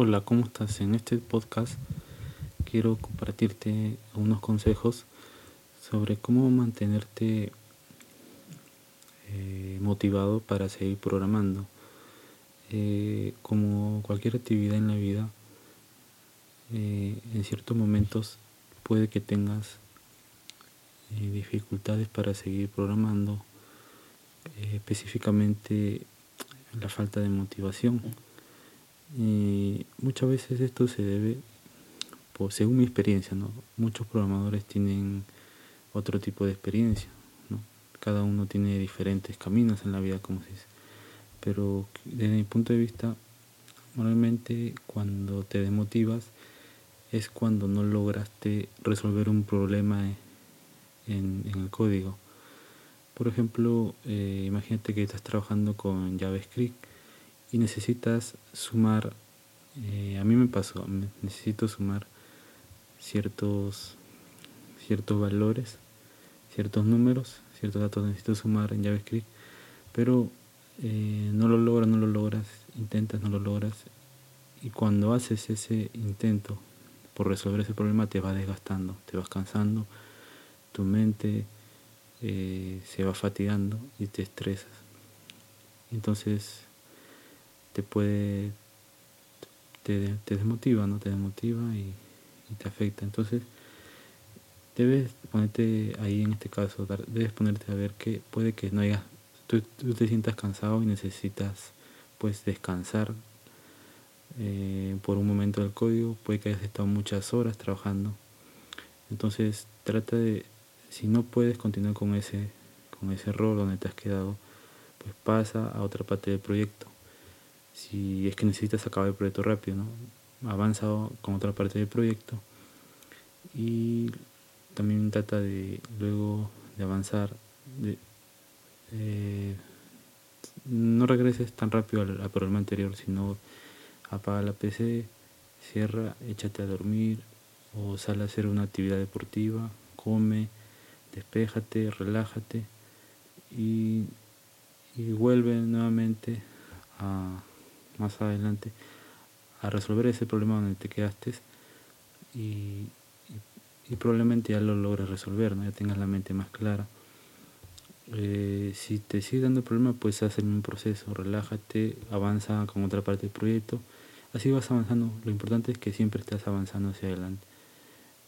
Hola, ¿cómo estás? En este podcast quiero compartirte unos consejos sobre cómo mantenerte eh, motivado para seguir programando. Eh, como cualquier actividad en la vida, eh, en ciertos momentos puede que tengas dificultades para seguir programando, específicamente la falta de motivación. Y muchas veces esto se debe, pues, según mi experiencia, ¿no? muchos programadores tienen otro tipo de experiencia, cada uno tiene diferentes caminos en la vida, como se dice. Pero desde mi punto de vista, normalmente cuando te desmotivas es cuando no lograste resolver un problema en, el código. Por ejemplo, eh, imagínate que estás trabajando con JavaScript y necesitas sumar, eh, a mí me pasó, necesito sumar ciertos, ciertos valores, ciertos números, ciertos datos necesito sumar en JavaScript, pero eh, no lo logras, no lo logras, intentas, no lo logras, y cuando haces ese intento por resolver ese problema te vas desgastando, te vas cansando, tu mente eh, se va fatigando y te estresas. Entonces te puede, te, desmotiva, ¿no? Te desmotiva y, te afecta. Entonces, debes ponerte ahí en este caso, debes ponerte a ver que puede que no hayas, tú, te sientas cansado y necesitas pues descansar eh, por un momento del código, puede que hayas estado muchas horas trabajando. Entonces trata de, si no puedes continuar con ese, con ese rol donde te has quedado, pues pasa a otra parte del proyecto si es que necesitas acabar el proyecto rápido, ¿no? Avanza con otra parte del proyecto y también trata de luego de avanzar, de, eh, no regreses tan rápido al, problema anterior, sino apaga la PC, cierra, échate a dormir o sale a hacer una actividad deportiva, come, despéjate, relájate y, y vuelve nuevamente a, más adelante a resolver ese problema donde te quedaste y, probablemente ya lo logres resolver, ¿no? ya tengas la mente más clara. Eh, si te sigue dando el problema, pues haz un proceso, relájate, avanza con otra parte del proyecto, así vas avanzando. Lo importante es que siempre estás avanzando hacia adelante.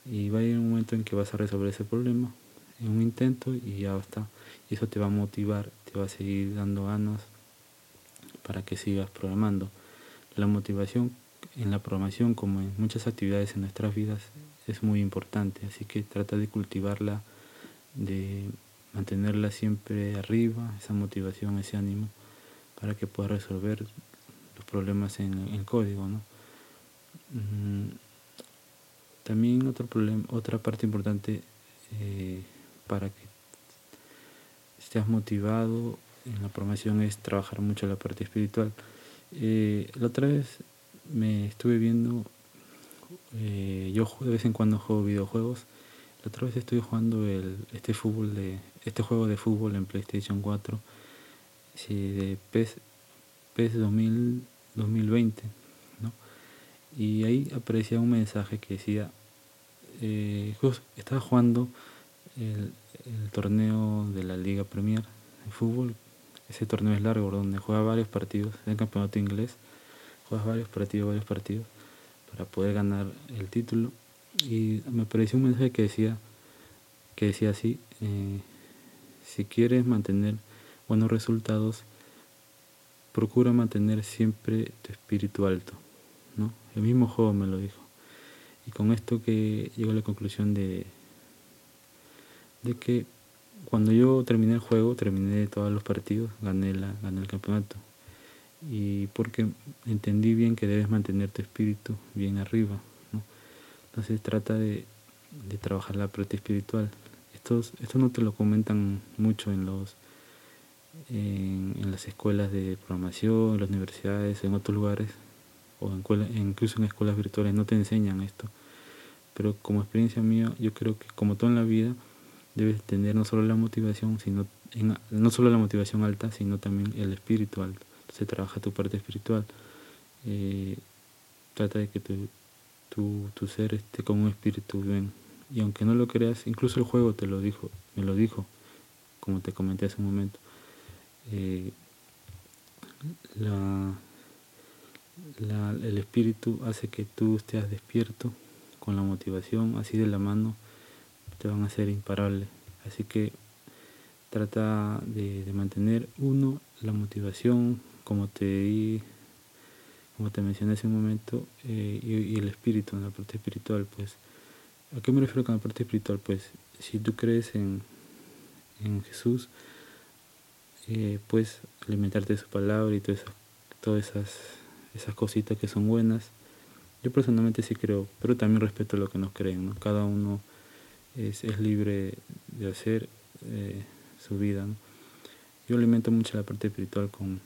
Y va a ir un momento en que vas a resolver ese problema en un intento y ya está. Y eso te va a motivar, te va a seguir dando ganas para que sigas programando. La motivación en la programación, como en muchas actividades en nuestras vidas, es muy importante, así que trata de cultivarla, de mantenerla siempre arriba, esa motivación, ese ánimo, para que puedas resolver los problemas en el código. ¿no? Mm, también otro problema, otra parte importante eh, para que estés motivado en la programación es trabajar mucho la parte espiritual. Eh, la otra vez me estuve viendo, eh, yo de vez en cuando juego videojuegos, la otra vez estuve jugando el, este fútbol de este juego de fútbol en PlayStation 4, sí, de PES, PES 2000, 2020, ¿no? Y ahí aparecía un mensaje que decía, eh, estaba jugando el torneo de la Liga Premier de fútbol ese torneo es largo, donde juega varios partidos, en el campeonato inglés, juegas varios partidos, varios partidos, para poder ganar el título. Y me pareció un mensaje que decía, que decía así, eh, si quieres mantener buenos resultados, procura mantener siempre tu espíritu alto. ¿no? El mismo juego me lo dijo. Y con esto que llego a la conclusión de, de que cuando yo terminé el juego, terminé todos los partidos, gané, la, gané el campeonato. Y porque entendí bien que debes mantener tu espíritu bien arriba. Entonces trata de, trabajar la parte espiritual. Esto, esto no te lo comentan mucho en los en, las escuelas de programación, en las universidades, en otros lugares, o en, incluso en escuelas virtuales no te enseñan esto. Pero como experiencia mía, yo creo que como todo en la vida, debes tener no solo la motivación, sino no solo la motivación alta, sino también el espíritu alto. Entonces trabaja tu parte espiritual. Eh, trata de que tu, tu, tu ser esté con un espíritu bien. Y aunque no lo creas, incluso el juego te lo dijo, me lo dijo, como te comenté hace un momento. Eh, la, la, el espíritu hace que tú estés despierto con la motivación, así de la mano, te van a hacer imparable. Así que trata de, mantener uno la motivación, como te di como te mencioné hace un momento, eh, y, el espíritu, en la parte espiritual, pues, ¿a qué me refiero con la parte espiritual? Pues, si tú crees en, en Jesús, eh, puedes alimentarte de su palabra y todas esas, todas esas, esas cositas que son buenas. Yo personalmente sí creo, pero también respeto lo que nos creen, ¿no? Cada uno es, es libre de hacer eh, su vida. Yo alimento mucho la parte espiritual con,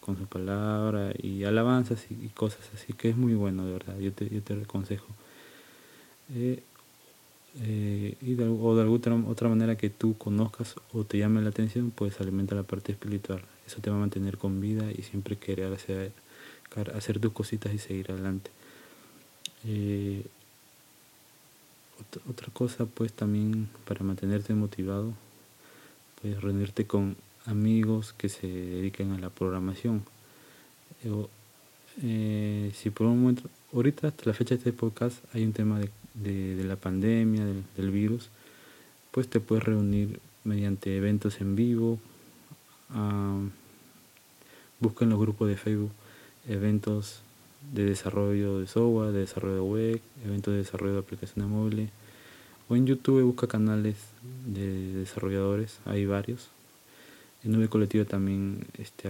con su palabra y alabanzas y, cosas así, que es muy bueno, de verdad, yo te, yo te aconsejo. Eh, eh, y de, o de alguna otra manera que tú conozcas o te llame la atención, pues alimenta la parte espiritual. Eso te va a mantener con vida y siempre querer hacer, hacer tus cositas y seguir adelante. Otra, cosa, pues también para mantenerte motivado, pues reunirte con amigos que se dediquen a la programación. Eh, si por un momento, ahorita hasta la fecha de este podcast hay un tema de, la pandemia, del, virus, pues te puedes reunir mediante eventos en vivo. Uh, busca en los grupos de Facebook eventos de desarrollo de software, de desarrollo de web, eventos de desarrollo de aplicaciones móviles. O en YouTube busca canales de desarrolladores, hay varios. En Nube Colectiva también este,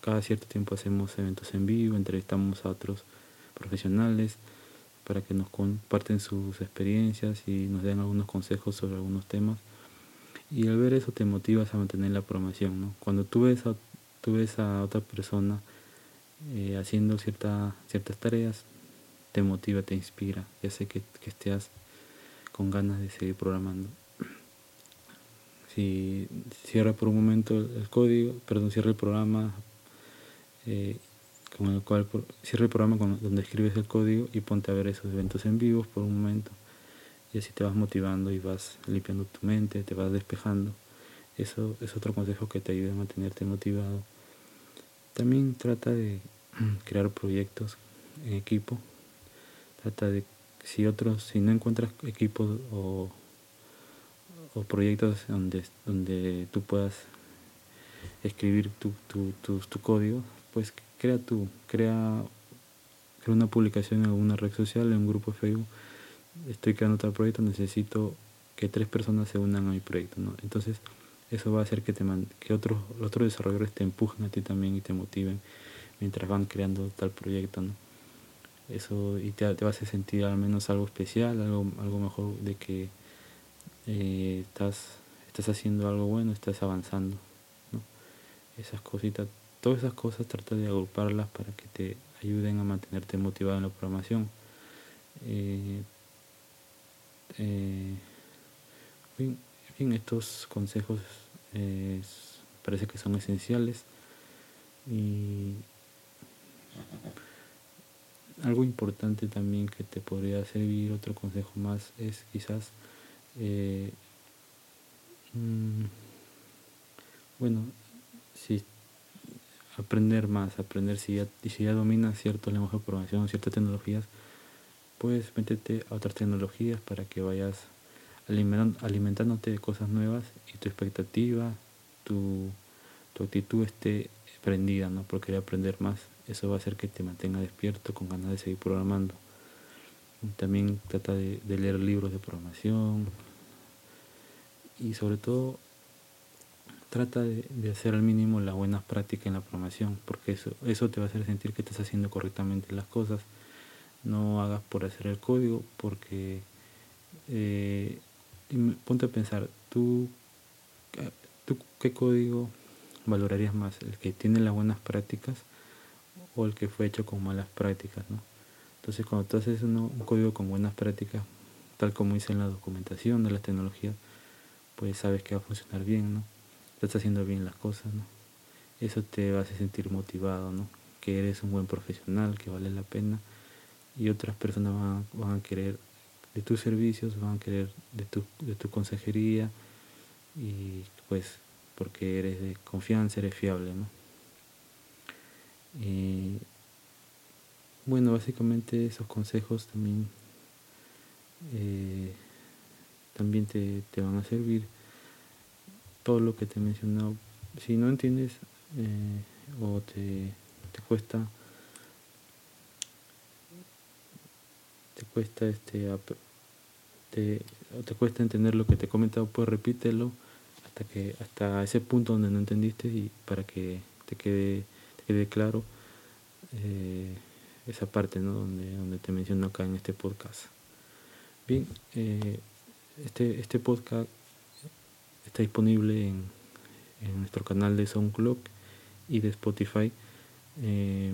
cada cierto tiempo hacemos eventos en vivo, entrevistamos a otros profesionales para que nos comparten sus experiencias y nos den algunos consejos sobre algunos temas. Y al ver eso te motivas a mantener la programación. ¿no? Cuando tú ves a, tú ves a otra persona eh, haciendo cierta, ciertas tareas, te motiva, te inspira y hace que, que estés con ganas de seguir programando si cierra por un momento el código, perdón, cierra el programa eh, con el cual cierra el programa donde escribes el código y ponte a ver esos eventos en vivo por un momento y así te vas motivando y vas limpiando tu mente, te vas despejando. Eso es otro consejo que te ayuda a mantenerte motivado. También trata de crear proyectos en equipo. Trata de si otros, si no encuentras equipos o o proyectos donde, donde tú puedas escribir tu, tu, tu, código, pues crea tú, crea, crea una publicación en alguna red social, en un grupo de Facebook. Estoy creando otro proyecto, necesito que tres personas se unan a mi proyecto. ¿no? Entonces, eso va a hacer que, te que otros, otros desarrolladores te empujen a ti también y te motiven mientras van creando tal proyecto. ¿no? Eso y te, te va a sentir al menos algo especial, algo, algo mejor de que eh, estás, estás haciendo algo bueno, estás avanzando. ¿no? Esas cositas, todas esas cosas trata de agruparlas para que te ayuden a mantenerte motivado en la programación. Eh, eh, estos consejos parece que son esenciales. Y algo importante también que te podría servir, otro consejo más, es quizás eh, mm, bueno, si aprender más, aprender si ya, si ya dominas cierto lenguaje de programación, ciertas tecnologías, pues métete a otras tecnologías para que vayas alimentándote de cosas nuevas y tu expectativa, tu, tu actitud esté prendida, ¿no? Por querer aprender más. Eso va a hacer que te mantenga despierto con ganas de seguir programando. También trata de leer libros de programación, y sobre todo trata de, hacer al mínimo las buenas prácticas en la programación, porque eso, eso te va a hacer sentir que estás haciendo correctamente las cosas. No hagas por hacer el código, porque eh, ponte a pensar, ¿tú, ¿tú qué código valorarías más? ¿El que tiene las buenas prácticas o el que fue hecho con malas prácticas? ¿no? Entonces cuando tú haces un código con buenas prácticas, tal como dice en la documentación de las tecnologías, pues sabes que va a funcionar bien, ¿no? Estás haciendo bien las cosas, ¿no? Eso te hacer sentir motivado, ¿no? que eres un buen profesional, que vale la pena y otras personas van, van a querer de tus servicios, van a querer de tu, de tu consejería y pues porque eres de confianza, eres fiable, ¿no? Y bueno, básicamente esos consejos también eh, también te, te, van a servir. Todo lo que te he mencionado, si no entiendes eh, o te, te cuesta cuesta este te, te cuesta entender lo que te he comentado, pues repítelo hasta que hasta ese punto donde no entendiste y para que te quede, te quede claro eh, esa parte ¿no? donde, donde te menciono acá en este podcast. Bien, eh, este, este podcast está disponible en, en nuestro canal de SoundCloud y de Spotify. Eh,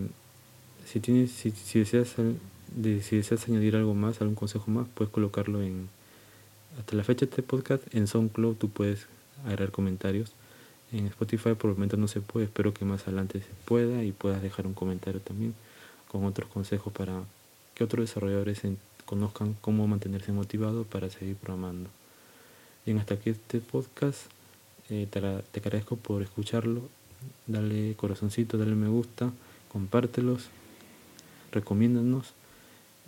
si, tienes, si, si deseas de si deseas añadir algo más, algún consejo más, puedes colocarlo en hasta la fecha de este podcast en SoundCloud tú puedes agregar comentarios. En Spotify por el momento no se puede, espero que más adelante se pueda y puedas dejar un comentario también con otros consejos para que otros desarrolladores conozcan cómo mantenerse motivados para seguir programando. Bien, hasta aquí este podcast. Eh, te, te agradezco por escucharlo. Dale corazoncito, dale me gusta, compártelos, recomiéndanos.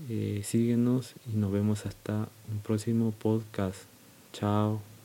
Eh, síguenos y nos vemos hasta un próximo podcast. Chao.